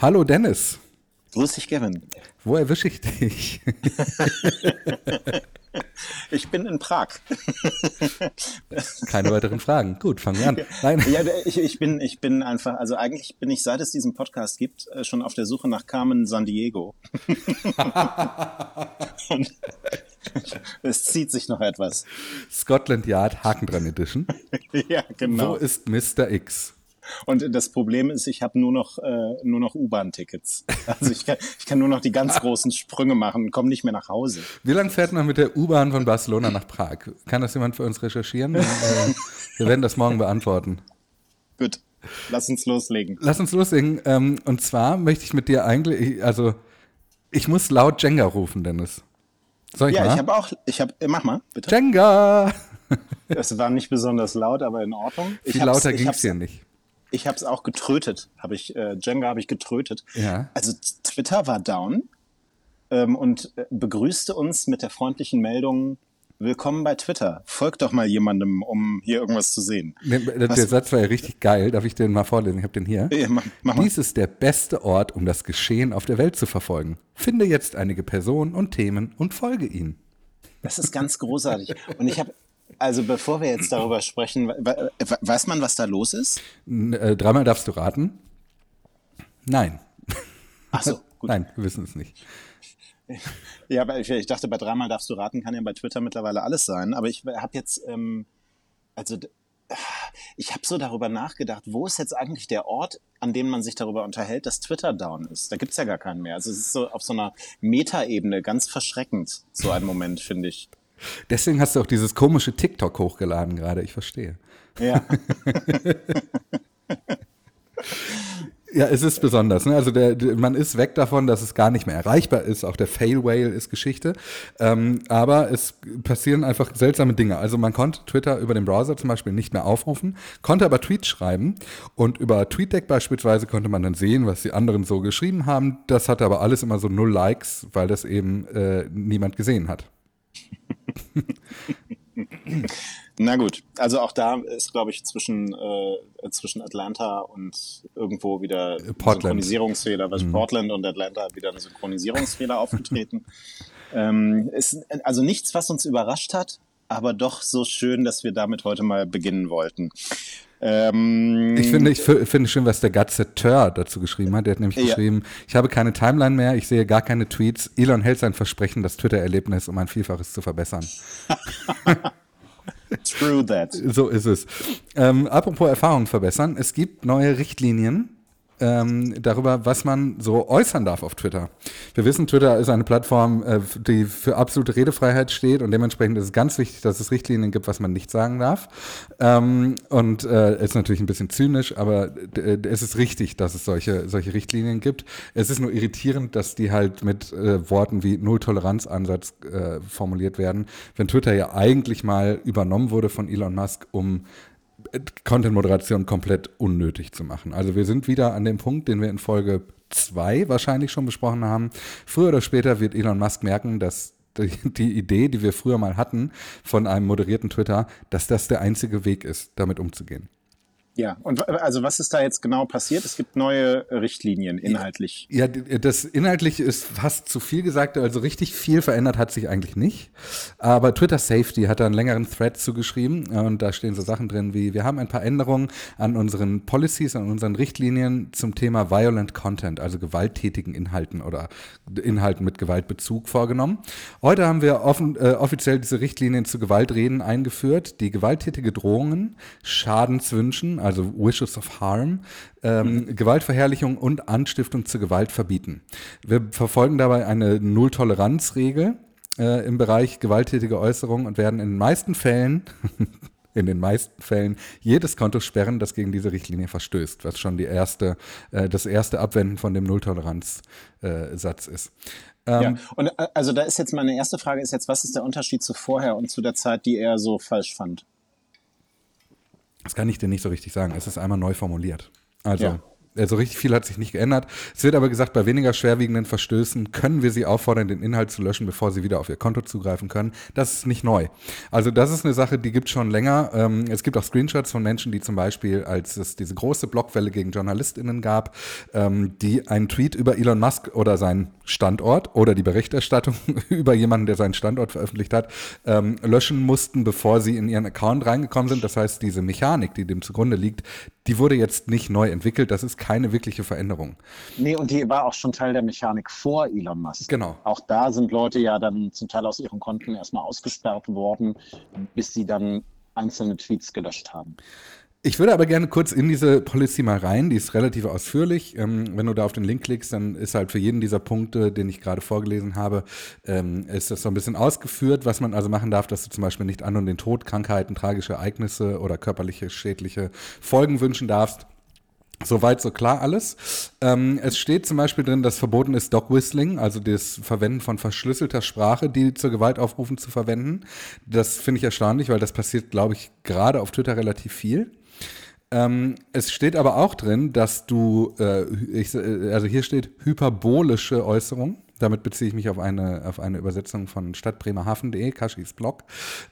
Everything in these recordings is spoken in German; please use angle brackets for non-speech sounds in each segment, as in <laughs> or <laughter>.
Hallo Dennis. Grüß dich, Kevin. Wo erwische ich dich? <laughs> ich bin in Prag. Keine weiteren Fragen. Gut, fangen wir an. Nein. Ja, ich, ich, bin, ich bin einfach, also eigentlich bin ich, seit es diesen Podcast gibt, äh, schon auf der Suche nach Carmen San Diego. <laughs> Und es zieht sich noch etwas. Scotland Yard Haken dran Edition. <laughs> ja, genau. Wo ist Mr. X? Und das Problem ist, ich habe nur noch äh, nur noch U-Bahn-Tickets. Also ich kann, ich kann nur noch die ganz großen Sprünge machen und komme nicht mehr nach Hause. Wie lange fährt man mit der U-Bahn von Barcelona nach Prag? Kann das jemand für uns recherchieren? äh, wir werden das morgen beantworten. Gut, lass uns loslegen. Lass uns loslegen. Ähm, und zwar möchte ich mit dir eigentlich, also ich muss laut Jenga rufen, Dennis. Soll ich ja, mal? ich habe auch, ich habe, mach mal, bitte. Jenga! Das war nicht besonders laut, aber in Ordnung. Viel lauter ging es hier nicht. Ich habe es auch getrötet, habe ich äh, Jenga habe ich getrötet. Ja. Also Twitter war down ähm, und äh, begrüßte uns mit der freundlichen Meldung: Willkommen bei Twitter. Folgt doch mal jemandem, um hier irgendwas zu sehen. Der, der Satz war ja richtig geil. Darf ich den mal vorlesen? Ich habe den hier. Ja, mach, mach Dies ist der beste Ort, um das Geschehen auf der Welt zu verfolgen. Finde jetzt einige Personen und Themen und folge ihnen. Das ist ganz großartig. Und ich habe also bevor wir jetzt darüber <clears throat> sprechen, weiß man, was da los ist? Äh, dreimal darfst du raten. Nein. Ach so, <laughs> gut. Nein, wir wissen es nicht. <laughs> Ja, aber ich, ich, dachte, bei dreimal darfst du raten, kann ja bei Twitter mittlerweile alles sein. Aber ich habe jetzt, ähm, also <sighs> ich habe so darüber nachgedacht, wo ist jetzt eigentlich der Ort, an dem man sich darüber unterhält, dass Twitter down ist? Da gibt es ja gar keinen mehr. Also es ist so auf so einer Metaebene ganz verschreckend, so ein Moment, finde ich. Deswegen hast du auch dieses komische TikTok hochgeladen gerade, ich verstehe. Ja. <laughs> Ja, es ist besonders. Ne? Also der, der, man ist weg davon, dass es gar nicht mehr erreichbar ist. Auch der Fail Whale ist Geschichte. Ähm, aber es passieren einfach seltsame Dinge. Also man konnte Twitter über den Browser zum Beispiel nicht mehr aufrufen, konnte aber Tweets schreiben. Und über TweetDeck beispielsweise konnte man dann sehen, was die anderen so geschrieben haben. Das hatte aber alles immer so null Likes, weil das eben äh, niemand gesehen hat. <laughs> Na gut, also auch da ist, glaube ich, zwischen, äh, zwischen Atlanta und irgendwo wieder Portland. Synchronisierungsfehler, was mhm. Portland und Atlanta wieder ein Synchronisierungsfehler aufgetreten. <laughs> Ähm, ist also nichts, was uns überrascht hat, aber doch so schön, dass wir damit heute mal beginnen wollten. Ähm, ich finde, ich finde schön, was der Gazetteur dazu geschrieben hat. Der hat nämlich ja. geschrieben, ich habe keine Timeline mehr, ich sehe gar keine Tweets. Elon hält sein Versprechen, das Twitter-Erlebnis um ein Vielfaches zu verbessern. <laughs> True that. So ist es. Ähm, apropos Erfahrungen verbessern, es gibt neue Richtlinien ähm, darüber, was man so äußern darf auf Twitter. Wir wissen, Twitter ist eine Plattform, äh, die für absolute Redefreiheit steht und dementsprechend ist es ganz wichtig, dass es Richtlinien gibt, was man nicht sagen darf. Ähm, und äh, ist natürlich ein bisschen zynisch, aber äh, es ist richtig, dass es solche, solche Richtlinien gibt. Es ist nur irritierend, dass die halt mit äh, Worten wie Null-Toleranz-Ansatz äh, formuliert werden, wenn Twitter ja eigentlich mal übernommen wurde von Elon Musk, um Content-Moderation komplett unnötig zu machen. Also wir sind wieder an dem Punkt, den wir in Folge 2 wahrscheinlich schon besprochen haben. Früher oder später wird Elon Musk merken, dass die Idee, die wir früher mal hatten von einem moderierten Twitter, dass das der einzige Weg ist, damit umzugehen. Ja, und also was ist da jetzt genau passiert? Es gibt neue Richtlinien inhaltlich. Ja, das inhaltlich ist fast zu viel gesagt, also richtig viel verändert hat sich eigentlich nicht. Aber Twitter Safety hat da einen längeren Thread zugeschrieben und da stehen so Sachen drin wie, wir haben ein paar Änderungen an unseren Policies, an unseren Richtlinien zum Thema Violent Content, also gewalttätigen Inhalten oder Inhalten mit Gewaltbezug vorgenommen. Heute haben wir offen, äh, offiziell diese Richtlinien zu Gewaltreden eingeführt, die gewalttätige Drohungen, Schadenswünschen, also Wishes of Harm, ähm, mhm. Gewaltverherrlichung und Anstiftung zur Gewalt verbieten. Wir verfolgen dabei eine Null-Toleranz-Regel äh, im Bereich gewalttätige Äußerungen und werden in den meisten Fällen <laughs> in den meisten Fällen jedes Konto sperren, das gegen diese Richtlinie verstößt, was schon die erste, äh, das erste Abwenden von dem Nulltoleranz-Satz äh, ist. Ähm, ja, und äh, also da ist jetzt meine erste Frage ist jetzt, was ist der Unterschied zu vorher und zu der Zeit, die er so falsch fand? Das kann ich dir nicht so richtig sagen. Es ist einmal neu formuliert. Also. Also richtig viel hat sich nicht geändert. Es wird aber gesagt, bei weniger schwerwiegenden Verstößen können wir sie auffordern, den Inhalt zu löschen, bevor sie wieder auf ihr Konto zugreifen können. Das ist nicht neu. Also das ist eine Sache, die gibt schon länger. Ähm, es gibt auch Screenshots von Menschen, die zum Beispiel, als es diese große Blockwelle gegen JournalistInnen gab, ähm, die einen Tweet über Elon Musk oder seinen Standort oder die Berichterstattung <laughs> über jemanden, der seinen Standort veröffentlicht hat, ähm, löschen mussten, bevor sie in ihren Account reingekommen sind. Das heißt, diese Mechanik, die dem zugrunde liegt, die wurde jetzt nicht neu entwickelt. Das ist keine wirkliche Veränderung. Nee, und die war auch schon Teil der Mechanik vor Elon Musk. Genau. Auch da sind Leute ja dann zum Teil aus ihren Konten erstmal ausgesperrt worden, bis sie dann einzelne Tweets gelöscht haben. Ich würde aber gerne kurz in diese Policy mal rein, die ist relativ ausführlich. Ähm, wenn du da auf den Link klickst, dann ist halt für jeden dieser Punkte, den ich gerade vorgelesen habe, ähm, ist das so ein bisschen ausgeführt, was man also machen darf, dass du zum Beispiel nicht an und den Tod, Krankheiten, tragische Ereignisse oder körperliche, schädliche Folgen wünschen darfst. Soweit so klar alles. Ähm, es steht zum Beispiel drin, dass verboten ist Dog Whistling, also das Verwenden von verschlüsselter Sprache, die zur Gewalt aufrufen, zu verwenden. Das finde ich erstaunlich, weil das passiert, glaube ich, gerade auf Twitter relativ viel. Ähm, es steht aber auch drin, dass du, äh, ich, äh, also hier steht hyperbolische Äußerung. Damit beziehe ich mich auf eine, auf eine Übersetzung von stadtbremerhaven.de, Kaschis Blog.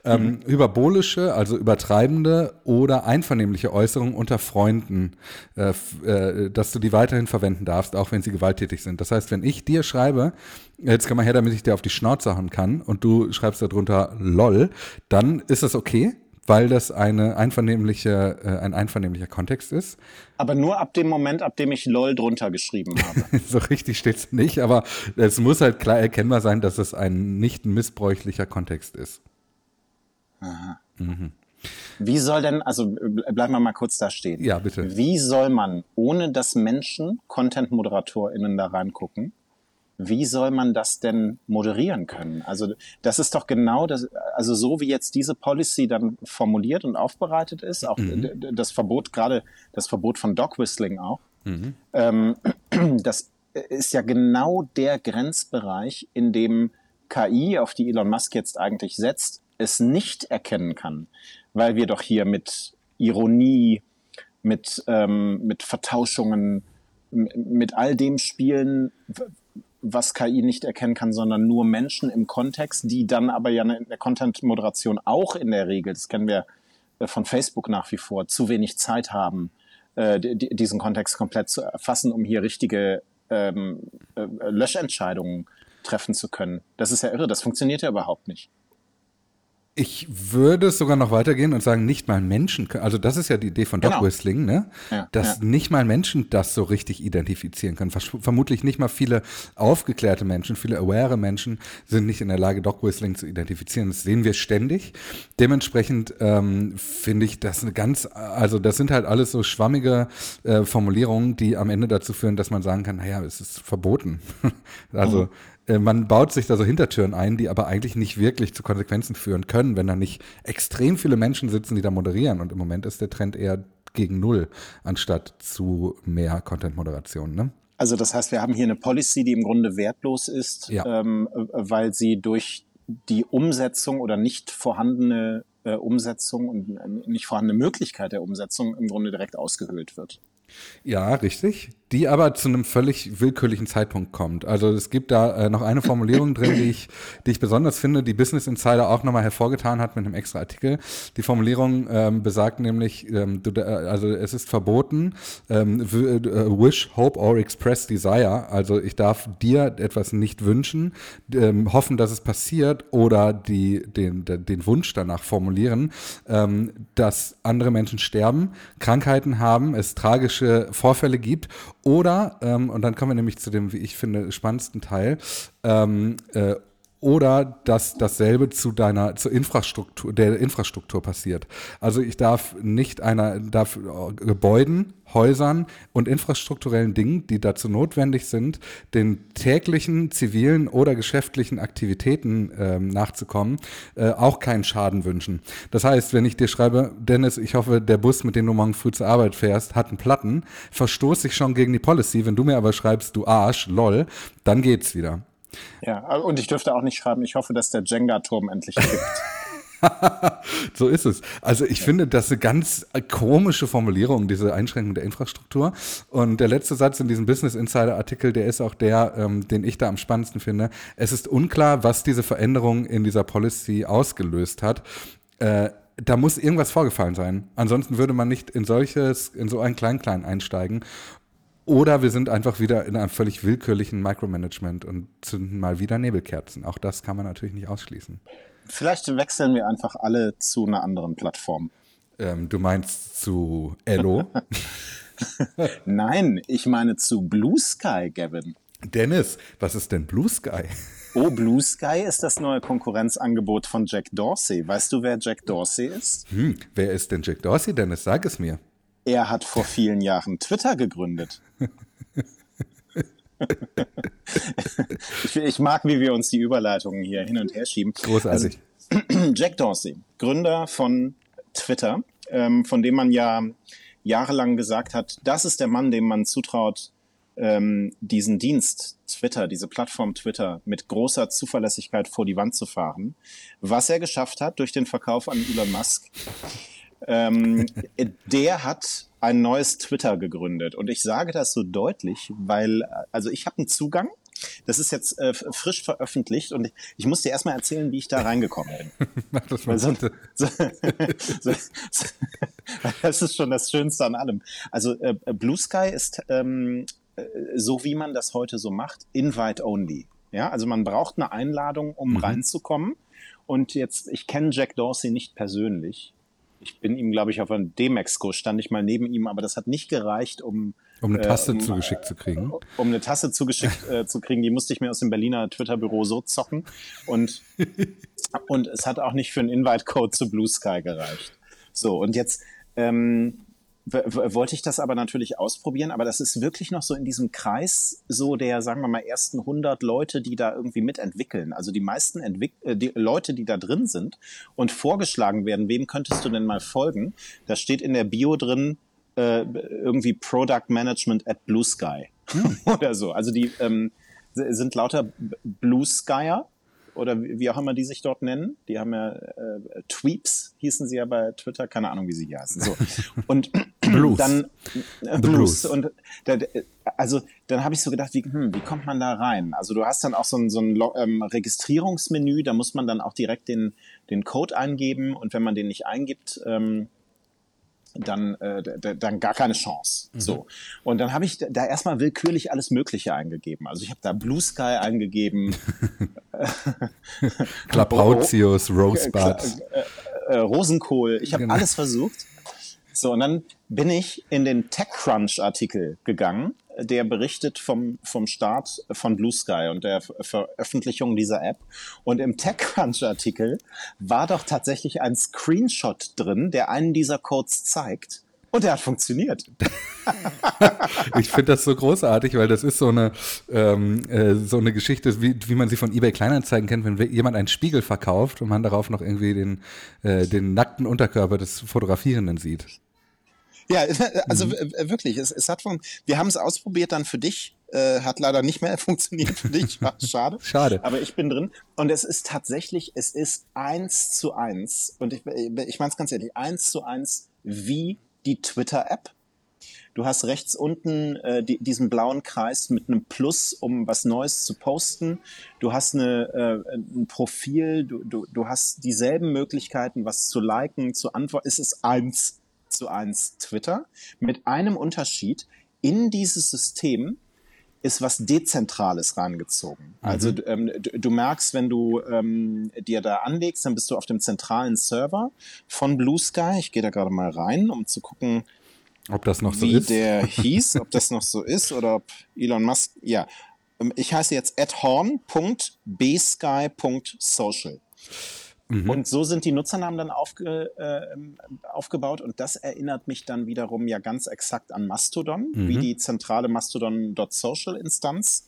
Ähm, mhm. Hyperbolische, also übertreibende oder einvernehmliche Äußerungen unter Freunden, äh, äh, dass du die weiterhin verwenden darfst, auch wenn sie gewalttätig sind. Das heißt, wenn ich dir schreibe, jetzt komm mal her, damit ich dir auf die Schnauze hauen kann und du schreibst darunter LOL, dann ist das okay weil das eine einvernehmliche, äh, ein einvernehmlicher Kontext ist. Aber nur ab dem Moment, ab dem ich LOL drunter geschrieben habe. <laughs> so richtig steht es nicht, aber es muss halt klar erkennbar sein, dass es ein nicht missbräuchlicher Kontext ist. Aha. Mhm. Wie soll denn, also bleiben wir mal kurz da stehen. Ja, bitte. Wie soll man, ohne dass Menschen, Content-ModeratorInnen da reingucken, wie soll man das denn moderieren können? Also das ist doch genau das, also so wie jetzt diese Policy dann formuliert und aufbereitet ist, auch mhm. das Verbot, gerade das Verbot von Dog Whistling auch, mhm. ähm, <clears throat> das ist ja genau der Grenzbereich, in dem KI, auf die Elon Musk jetzt eigentlich setzt, es nicht erkennen kann, weil wir doch hier mit Ironie, mit, ähm, mit Vertauschungen, mit all dem spielen, was KI nicht erkennen kann, sondern nur Menschen im Kontext, die dann aber ja in der Content-Moderation auch in der Regel, das kennen wir äh, von Facebook nach wie vor, zu wenig Zeit haben, äh, diesen Kontext komplett zu erfassen, um hier richtige ähm, äh, Löschentscheidungen treffen zu können. Das ist ja irre, das funktioniert ja überhaupt nicht. Ich würde sogar noch weitergehen und sagen, nicht mal Menschen, also das ist ja die Idee von Dog genau. Whistling, ne? Ja, dass ja. nicht mal Menschen das so richtig identifizieren können. Vermutlich nicht mal viele aufgeklärte Menschen, viele aware Menschen sind nicht in der Lage, Dog Whistling zu identifizieren. Das sehen wir ständig. Dementsprechend ähm, finde ich das eine ganz, also das sind halt alles so schwammige äh, Formulierungen, die am Ende dazu führen, dass man sagen kann, naja, es ist verboten. <laughs> also mhm man baut sich da so Hintertüren ein, die aber eigentlich nicht wirklich zu Konsequenzen führen können, wenn da nicht extrem viele Menschen sitzen, die da moderieren. Und im Moment ist der Trend eher gegen Null, anstatt zu mehr Content-Moderation. Ne? Also das heißt, wir haben hier eine Policy, die im Grunde wertlos ist, ja. ähm, weil sie durch die Umsetzung oder nicht vorhandene äh, Umsetzung und äh, nicht vorhandene Möglichkeit der Umsetzung im Grunde direkt ausgehöhlt wird. Ja, richtig. Die aber zu einem völlig willkürlichen Zeitpunkt kommt. Also es gibt da äh, noch eine Formulierung drin, die ich, die ich besonders finde, die Business Insider auch nochmal hervorgetan hat mit einem extra Artikel. Die Formulierung ähm, besagt nämlich, ähm, du, äh, also es ist verboten, ähm, äh, wish, hope or express desire. Also ich darf dir etwas nicht wünschen, ähm, hoffen, dass es passiert oder die, den, den Wunsch danach formulieren, ähm, dass andere Menschen sterben, Krankheiten haben, es tragische Vorfälle gibt oder, ähm, und dann kommen wir nämlich zu dem, wie ich finde, spannendsten Teil, ähm, äh, oder dass dasselbe zu deiner zur Infrastruktur der Infrastruktur passiert. Also ich darf nicht einer darf Gebäuden, Häusern und infrastrukturellen Dingen, die dazu notwendig sind, den täglichen zivilen oder geschäftlichen Aktivitäten äh, nachzukommen, äh, auch keinen Schaden wünschen. Das heißt, wenn ich dir schreibe, Dennis, ich hoffe, der Bus, mit dem du morgen früh zur Arbeit fährst, hat einen Platten, verstoße ich schon gegen die Policy. Wenn du mir aber schreibst, du Arsch, lol, dann geht's wieder. Ja, und ich dürfte auch nicht schreiben, ich hoffe, dass der Jenga-Turm endlich kippt. <laughs> <laughs> so ist es. Also ich finde, das ist eine ganz komische Formulierung, diese Einschränkung der Infrastruktur. Und der letzte Satz in diesem Business Insider Artikel, der ist auch der, ähm, den ich da am spannendsten finde. Es ist unklar, was diese Veränderung in dieser Policy ausgelöst hat. Äh, da muss irgendwas vorgefallen sein. Ansonsten würde man nicht in solches, in so ein Klein-Klein einsteigen. Oder wir sind einfach wieder in einem völlig willkürlichen Micromanagement und zünden mal wieder Nebelkerzen. Auch das kann man natürlich nicht ausschließen. Vielleicht wechseln wir einfach alle zu einer anderen Plattform. Ähm, du meinst zu Ello? <laughs> <laughs> Nein, ich meine zu Blue Sky, Gavin. Dennis, was ist denn Blue Sky? Oh, Blue Sky ist das neue Konkurrenzangebot von Jack Dorsey. Weißt du, wer Jack Dorsey ist? Hm, wer ist denn Jack Dorsey, Dennis? Sag es mir. Er hat vor vielen Jahren Twitter gegründet. <laughs> ich, ich, mag, wie wir uns die Überleitungen hier hin und her schieben. Großartig. Also, <clears throat> Jack Dorsey, Gründer von Twitter, ähm, von dem man ja jahrelang gesagt hat, das ist der Mann, dem man zutraut, ähm, diesen Dienst Twitter, diese Plattform Twitter mit großer Zuverlässigkeit vor die Wand zu fahren. Was er geschafft hat durch den Verkauf an Elon Musk, ähm, der hat ein neues Twitter gegründet. Und ich sage das so deutlich, weil, also ich habe einen Zugang. Das ist jetzt äh, frisch veröffentlicht und ich, ich muss dir erstmal erzählen, wie ich da reingekommen bin. <laughs> Mach das mal <laughs> so, so, so, das ist schon das Schönste an allem. Also äh, Blue Sky ist ähm, äh, so wie man das heute so macht, invite only. Ja, also man braucht eine Einladung, um mhm. reinzukommen. Und jetzt, ich kenne Jack Dorsey nicht persönlich. Ich bin ihm, glaube ich, auf einem D-Mexico, stand ich mal neben ihm, aber das hat nicht gereicht, um um eine Tasse äh, um, zugeschickt zu kriegen. Um eine Tasse zugeschickt <laughs> äh, zu kriegen, die musste ich mir aus dem Berliner Twitter-Büro so zocken. Und, und es hat auch nicht für einen Invite-Code zu Blue Sky gereicht. So, und jetzt ähm, wollte ich das aber natürlich ausprobieren, aber das ist wirklich noch so in diesem Kreis so der, sagen wir mal, ersten 100 Leute, die da irgendwie mitentwickeln. Also die meisten Entwick äh, die Leute, die da drin sind und vorgeschlagen werden, wem könntest du denn mal folgen? Da steht in der Bio drin, äh, irgendwie Product Management at Blue Sky hm. <laughs> oder so. Also die ähm, sind lauter Blue Skyer oder wie auch immer die sich dort nennen. Die haben ja äh, Tweeps, hießen sie ja bei Twitter, keine Ahnung, wie sie hier heißen. So. <laughs> Und Blues. dann äh, Blues. Blues. Und da, also dann habe ich so gedacht, wie, hm, wie kommt man da rein? Also du hast dann auch so ein, so ein ähm, Registrierungsmenü, da muss man dann auch direkt den, den Code eingeben und wenn man den nicht eingibt, ähm, dann, äh, dann gar keine Chance. Mhm. So. Und dann habe ich da erstmal willkürlich alles Mögliche eingegeben. Also ich habe da Blue Sky eingegeben. <laughs> <laughs> Klaprautius, Rosebud. Äh, äh, Rosenkohl. Ich habe genau. alles versucht. So, und dann bin ich in den TechCrunch-Artikel gegangen, der berichtet vom, vom Start von Blue Sky und der Veröffentlichung dieser App. Und im TechCrunch-Artikel war doch tatsächlich ein Screenshot drin, der einen dieser Codes zeigt. Und der hat funktioniert. <laughs> ich finde das so großartig, weil das ist so eine, ähm, äh, so eine Geschichte, wie, wie man sie von eBay Kleinanzeigen kennt, wenn jemand einen Spiegel verkauft und man darauf noch irgendwie den, äh, den nackten Unterkörper des Fotografierenden sieht. Ja, also mhm. wirklich, es, es hat von, wir haben es ausprobiert dann für dich, äh, hat leider nicht mehr <laughs> funktioniert für dich, <laughs> schade. schade. Aber ich bin drin und es ist tatsächlich, es ist eins zu eins und ich, ich meine es ganz ehrlich, eins zu eins wie die Twitter-App. Du hast rechts unten äh, die, diesen blauen Kreis mit einem Plus, um was Neues zu posten. Du hast eine, äh, ein Profil, du, du, du hast dieselben Möglichkeiten, was zu liken, zu antworten. Es ist eins zu eins Twitter mit einem Unterschied. In dieses System ist was Dezentrales reingezogen. Mhm. Also ähm, du, du, merkst, wenn du ähm, dir da anlegst, dann bist du auf dem zentralen Server von Blue Sky. Ich gehe da gerade mal rein, um zu gucken, ob das noch so wie ist. der <laughs> hieß, ob das noch so ist oder ob Elon Musk, ja. Ähm, ich heiße jetzt adhorn.bsky.social. Mhm. Und so sind die Nutzernamen dann aufge, äh, aufgebaut und das erinnert mich dann wiederum ja ganz exakt an Mastodon, mhm. wie die zentrale Mastodon.social Instanz.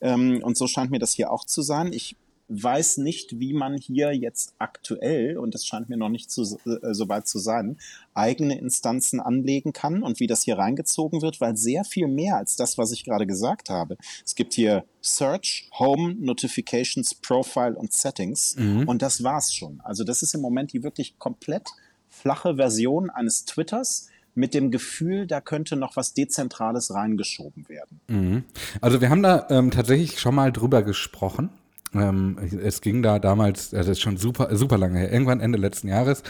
Ähm, und so scheint mir das hier auch zu sein. Ich weiß nicht, wie man hier jetzt aktuell, und das scheint mir noch nicht zu, äh, so weit zu sein, eigene Instanzen anlegen kann und wie das hier reingezogen wird, weil sehr viel mehr als das, was ich gerade gesagt habe. Es gibt hier Search, Home, Notifications, Profile und Settings mhm. und das war's schon. Also das ist im Moment die wirklich komplett flache Version eines Twitters, mit dem Gefühl, da könnte noch was Dezentrales reingeschoben werden. Mhm. Also wir haben da ähm, tatsächlich schon mal drüber gesprochen. Ähm, es ging da damals, also das ist schon super, super lange her, irgendwann Ende letzten Jahres,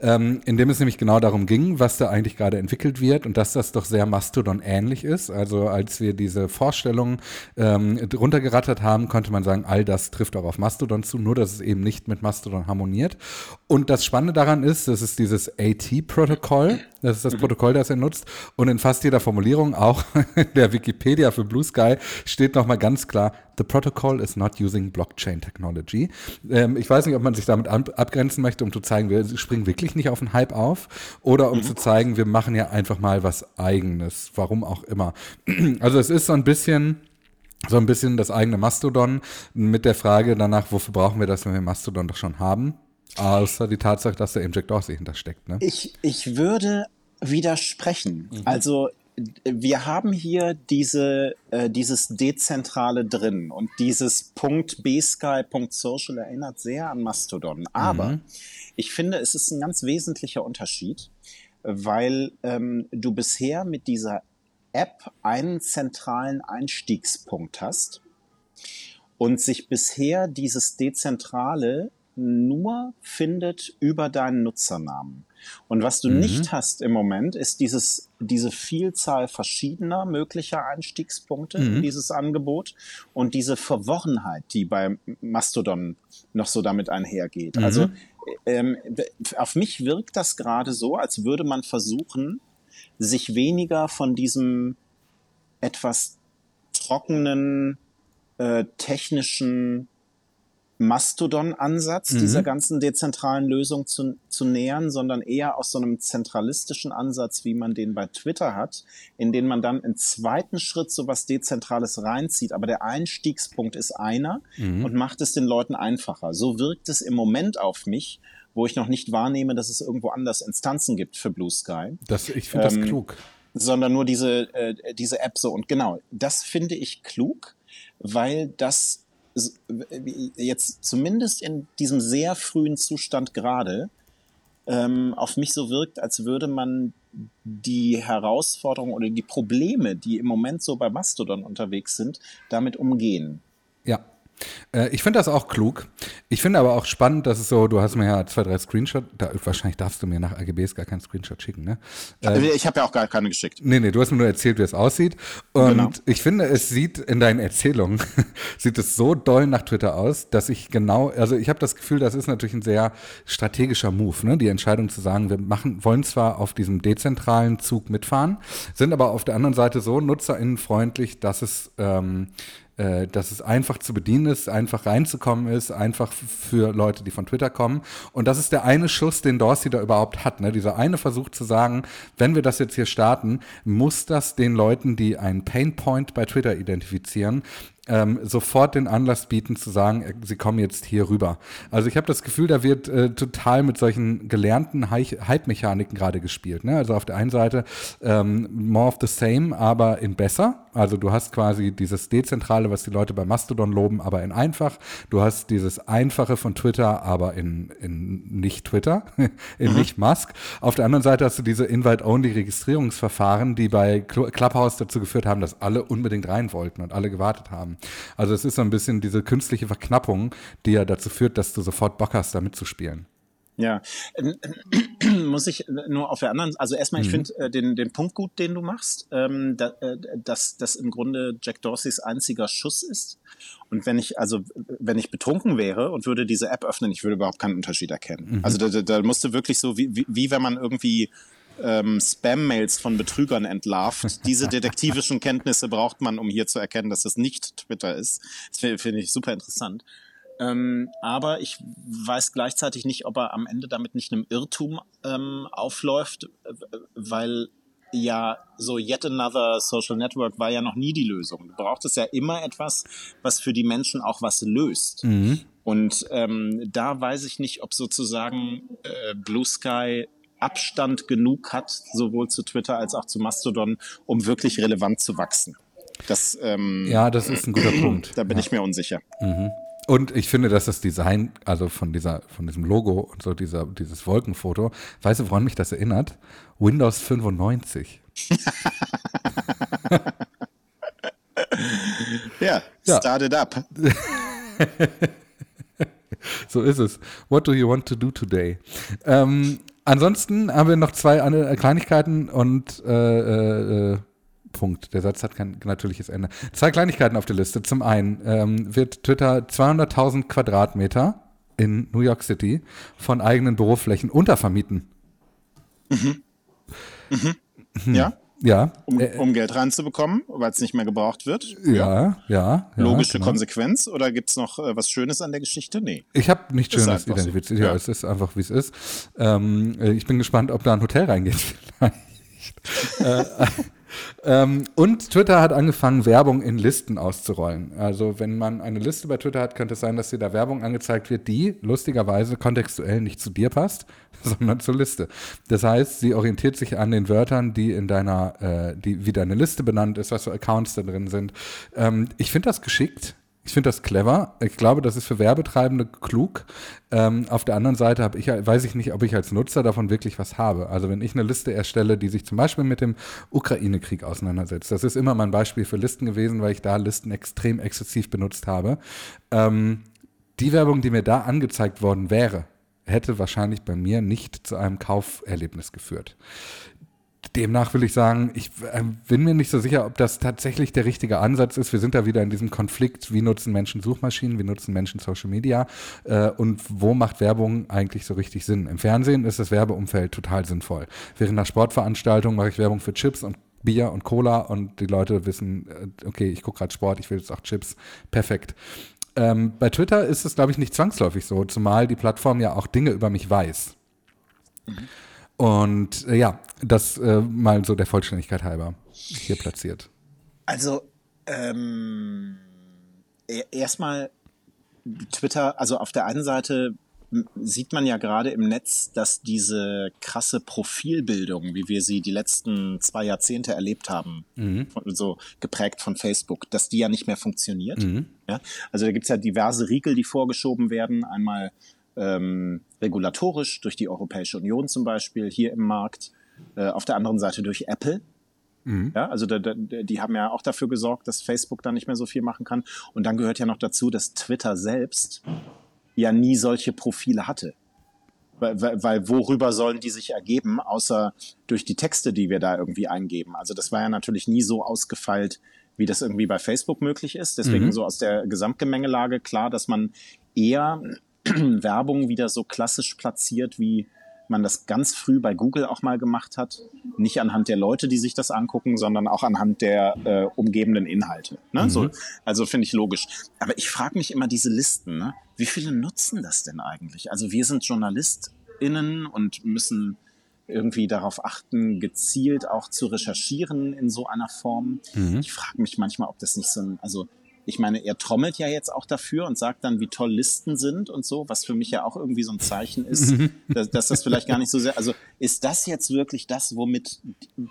ähm, in dem es nämlich genau darum ging, was da eigentlich gerade entwickelt wird und dass das doch sehr Mastodon ähnlich ist. Also als wir diese Vorstellungen ähm, runtergerattert haben, konnte man sagen, all das trifft auch auf Mastodon zu, nur dass es eben nicht mit Mastodon harmoniert. Und das Spannende daran ist, das ist dieses AT-Protokoll, das ist das mhm. Protokoll, das er nutzt. Und in fast jeder Formulierung, auch <laughs> in der Wikipedia für Blue Sky, steht nochmal ganz klar, The protocol is not using blockchain technology. Ähm, ich weiß nicht, ob man sich damit abgrenzen möchte, um zu zeigen, wir springen wirklich nicht auf den Hype auf oder um mhm. zu zeigen, wir machen ja einfach mal was eigenes, warum auch immer. <clears throat> Also es ist so ein bisschen so ein bisschen das eigene Mastodon mit der Frage danach, wofür brauchen wir das, wenn wir Mastodon doch schon haben? Außer die Tatsache, dass der Jack Dorsey hintersteckt. Ne? Ich, ich würde widersprechen. Mhm. Also wir haben hier diese, äh, dieses Dezentrale drin und dieses Punkt .bsky.social erinnert sehr an Mastodon. Aber mhm. ich finde, es ist ein ganz wesentlicher Unterschied, weil ähm, du bisher mit dieser App einen zentralen Einstiegspunkt hast und sich bisher dieses Dezentrale nur findet über deinen Nutzernamen. Und was du mhm. nicht hast im Moment, ist dieses, diese Vielzahl verschiedener möglicher Einstiegspunkte mhm. in dieses Angebot und diese Verworrenheit, die bei Mastodon noch so damit einhergeht. Mhm. Also ähm, auf mich wirkt das gerade so, als würde man versuchen, sich weniger von diesem etwas trockenen, äh, technischen Mastodon-Ansatz mhm. dieser ganzen dezentralen Lösung zu, zu nähern, sondern eher aus so einem zentralistischen Ansatz, wie man den bei Twitter hat, in den man dann im zweiten Schritt so was Dezentrales reinzieht. Aber der Einstiegspunkt ist einer mhm. und macht es den Leuten einfacher. So wirkt es im Moment auf mich, wo ich noch nicht wahrnehme, dass es irgendwo anders Instanzen gibt für Blue Sky. Das, ich finde ähm, das klug. Sondern nur diese, äh, diese App so. Und genau, das finde ich klug, weil das jetzt zumindest in diesem sehr frühen Zustand gerade ähm, auf mich so wirkt, als würde man die Herausforderungen oder die Probleme, die im Moment so bei Mastodon unterwegs sind, damit umgehen. Ja, ich finde das auch klug. Ich finde aber auch spannend, dass es so, du hast mir ja zwei, drei Screenshots, da, wahrscheinlich darfst du mir nach AGBs gar keinen Screenshot schicken, ne? Äh, ich habe ja auch gar keine geschickt. Nee, nee, du hast mir nur erzählt, wie es aussieht. Und genau. ich finde, es sieht in deinen Erzählungen, <laughs> sieht es so doll nach Twitter aus, dass ich genau, also ich habe das Gefühl, das ist natürlich ein sehr strategischer Move, ne? Die Entscheidung zu sagen, wir machen, wollen zwar auf diesem dezentralen Zug mitfahren, sind aber auf der anderen Seite so nutzerinnenfreundlich, dass es ähm, äh, dass es einfach zu bedienen ist, einfach reinzukommen ist, einfach für Leute, die von Twitter kommen. Und das ist der eine Schuss, den Dorsey da überhaupt hat. Ne? Dieser eine Versuch zu sagen, wenn wir das jetzt hier starten, muss das den Leuten, die einen Painpoint bei Twitter identifizieren, ähm, sofort den Anlass bieten zu sagen, äh, sie kommen jetzt hier rüber. Also ich habe das Gefühl, da wird äh, total mit solchen gelernten Hype-Mechaniken gerade gespielt. Ne? Also auf der einen Seite ähm, more of the same, aber in besser. Also du hast quasi dieses Dezentrale, was die Leute bei Mastodon loben, aber in einfach. Du hast dieses Einfache von Twitter, aber in, in nicht Twitter, <laughs> in mhm. nicht Musk. Auf der anderen Seite hast du diese Invite-Only-Registrierungsverfahren, die bei Clubhouse dazu geführt haben, dass alle unbedingt rein wollten und alle gewartet haben. Also es ist so ein bisschen diese künstliche Verknappung, die ja dazu führt, dass du sofort Bock hast, da mitzuspielen. Ja, <clears throat> muss ich nur auf der anderen, also erstmal, ich mhm. finde äh, den, den Punkt gut, den du machst, ähm, da, äh, dass das im Grunde Jack Dorseys einziger Schuss ist. Und wenn ich, also wenn ich betrunken wäre und würde diese App öffnen, ich würde überhaupt keinen Unterschied erkennen. Mhm. Also da, da, da musste wirklich so, wie, wie, wie wenn man irgendwie ähm, Spam-Mails von Betrügern entlarvt. Diese detektivischen Kenntnisse braucht man, um hier zu erkennen, dass es nicht Twitter ist. Das finde find ich super interessant. Ähm, aber ich weiß gleichzeitig nicht, ob er am Ende damit nicht einem Irrtum ähm, aufläuft, weil ja so yet another social network war ja noch nie die Lösung. Du brauchtest ja immer etwas, was für die Menschen auch was löst. Mhm. Und ähm, da weiß ich nicht, ob sozusagen äh, Blue Sky Abstand genug hat, sowohl zu Twitter als auch zu Mastodon, um wirklich relevant zu wachsen. Das, ähm, ja, das ist ein guter <clears throat> Punkt. Da bin ja. ich mir unsicher. Mhm. Und ich finde, dass das Design, also von dieser, von diesem Logo und so dieser, dieses Wolkenfoto, weißt du, woran mich das erinnert? Windows 95. <laughs> ja, ja, start it up. <laughs> so ist es. What do you want to do today? Ähm, ansonsten haben wir noch zwei andere Kleinigkeiten und äh, äh, Punkt. Der Satz hat kein natürliches Ende. Zwei Kleinigkeiten auf der Liste. Zum einen ähm, wird Twitter 200.000 Quadratmeter in New York City von eigenen Büroflächen untervermieten. Mhm. Mhm. Hm. Ja. Ja. Um, äh, um Geld reinzubekommen, weil es nicht mehr gebraucht wird. Ja, ja. ja Logische genau. Konsequenz. Oder gibt es noch äh, was Schönes an der Geschichte? Nee. Ich habe nichts Schönes identifiziert. So. Ja, ja, es ist einfach, wie es ist. Ähm, äh, ich bin gespannt, ob da ein Hotel reingeht. <laughs> äh, <laughs> ähm, und Twitter hat angefangen, Werbung in Listen auszurollen. Also wenn man eine Liste bei Twitter hat, könnte es sein, dass dir da Werbung angezeigt wird, die lustigerweise kontextuell nicht zu dir passt, <laughs> sondern zur Liste. Das heißt, sie orientiert sich an den Wörtern, die in deiner, äh, die wie deine Liste benannt ist, was für Accounts da drin sind. Ähm, ich finde das geschickt. Ich finde das clever. Ich glaube, das ist für Werbetreibende klug. Ähm, auf der anderen Seite ich, weiß ich nicht, ob ich als Nutzer davon wirklich was habe. Also wenn ich eine Liste erstelle, die sich zum Beispiel mit dem Ukraine-Krieg auseinandersetzt, das ist immer mein Beispiel für Listen gewesen, weil ich da Listen extrem exzessiv benutzt habe. Ähm, die Werbung, die mir da angezeigt worden wäre, hätte wahrscheinlich bei mir nicht zu einem Kauferlebnis geführt demnach will ich sagen, ich äh, bin mir nicht so sicher, ob das tatsächlich der richtige Ansatz ist. Wir sind da wieder in diesem Konflikt, wie nutzen Menschen Suchmaschinen, wie nutzen Menschen Social Media äh, und wo macht Werbung eigentlich so richtig Sinn. Im Fernsehen ist das Werbeumfeld total sinnvoll. Während einer Sportveranstaltung mache ich Werbung für Chips und Bier und Cola und die Leute wissen, äh, okay, ich gucke gerade Sport, ich will jetzt auch Chips. Perfekt. Ähm, bei Twitter ist es, glaube ich, nicht zwangsläufig so, zumal die Plattform ja auch Dinge über mich weiß. Mhm. Und äh, ja, das äh, mal so der Vollständigkeit halber hier platziert. Also, ähm, e-, erstmal Twitter, also auf der einen Seite sieht man ja gerade im Netz, dass diese krasse Profilbildung, wie wir sie die letzten zwei Jahrzehnte erlebt haben, mhm. so geprägt von Facebook, dass die ja nicht mehr funktioniert. Mhm. Ja? Also da gibt's ja diverse Riegel, die vorgeschoben werden. Einmal ähm, regulatorisch durch die Europäische Union zum Beispiel hier im Markt, äh, auf der anderen Seite durch Apple. Mhm. Ja, also da, da, die haben ja auch dafür gesorgt, dass Facebook da nicht mehr so viel machen kann. Und dann gehört ja noch dazu, dass Twitter selbst ja nie solche Profile hatte. Weil, weil, weil worüber sollen die sich ergeben, außer durch die Texte, die wir da irgendwie eingeben? Also das war ja natürlich nie so ausgefeilt, wie das irgendwie bei Facebook möglich ist. Deswegen mhm. so aus der Gesamtgemengelage klar, dass man eher <clears throat> Werbung wieder so klassisch platziert, wie man das ganz früh bei Google auch mal gemacht hat. Nicht anhand der Leute, die sich das angucken, sondern auch anhand der äh, umgebenden Inhalte. Ne? Mhm. So, also finde ich logisch. Aber ich frage mich immer diese Listen, ne? wie viele nutzen das denn eigentlich? Also wir sind JournalistInnen und müssen irgendwie darauf achten, gezielt auch zu recherchieren in so einer Form. Mhm. Ich frage mich manchmal, ob das nicht so ein, also ich meine, er trommelt ja jetzt auch dafür und sagt dann, wie toll Listen sind und so, was für mich ja auch irgendwie so ein Zeichen ist, <laughs> dass, dass das vielleicht gar nicht so sehr, also ist das jetzt wirklich das, womit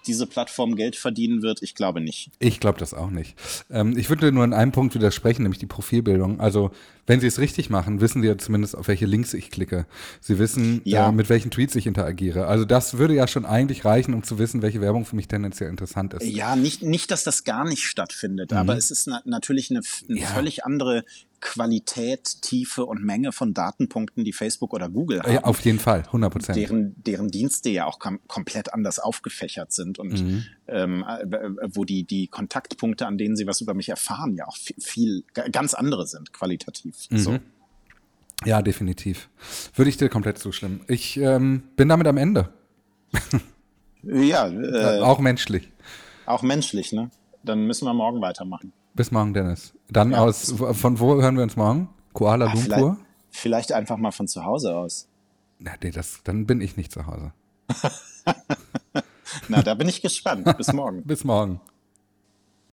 diese Plattform Geld verdienen wird? Ich glaube nicht. Ich glaube das auch nicht. Ähm, ich würde nur in einem Punkt widersprechen, nämlich die Profilbildung. Also wenn sie es richtig machen, wissen sie ja zumindest, auf welche Links ich klicke. Sie wissen, ja. äh, mit welchen Tweets ich interagiere. Also das würde ja schon eigentlich reichen, um zu wissen, welche Werbung für mich tendenziell interessant ist. Ja, nicht, nicht dass das gar nicht stattfindet, mhm. aber es ist na natürlich eine, eine ja. völlig andere Qualität, Tiefe und Menge von Datenpunkten, die Facebook oder Google haben. Ja, auf jeden Fall, 100 Prozent. Deren, deren Dienste ja auch kom komplett anders aufgefächert sind und mhm. ähm, äh, wo die, die Kontaktpunkte, an denen sie was über mich erfahren, ja auch viel, viel ganz andere sind, qualitativ. Mhm. So. Ja, definitiv. Würde ich dir komplett zustimmen. Ich ähm, bin damit am Ende. ja. <laughs> Äh, auch menschlich. Auch menschlich, ne? Dann müssen wir morgen weitermachen. Bis morgen, Dennis. Dann ja. aus, von wo hören wir uns morgen? Kuala Ach, Lumpur? Vielleicht, vielleicht, einfach mal von zu Hause aus. Na, nee, das, dann bin ich nicht zu Hause. <laughs> Na, da bin ich gespannt. Bis morgen. <laughs> Bis morgen.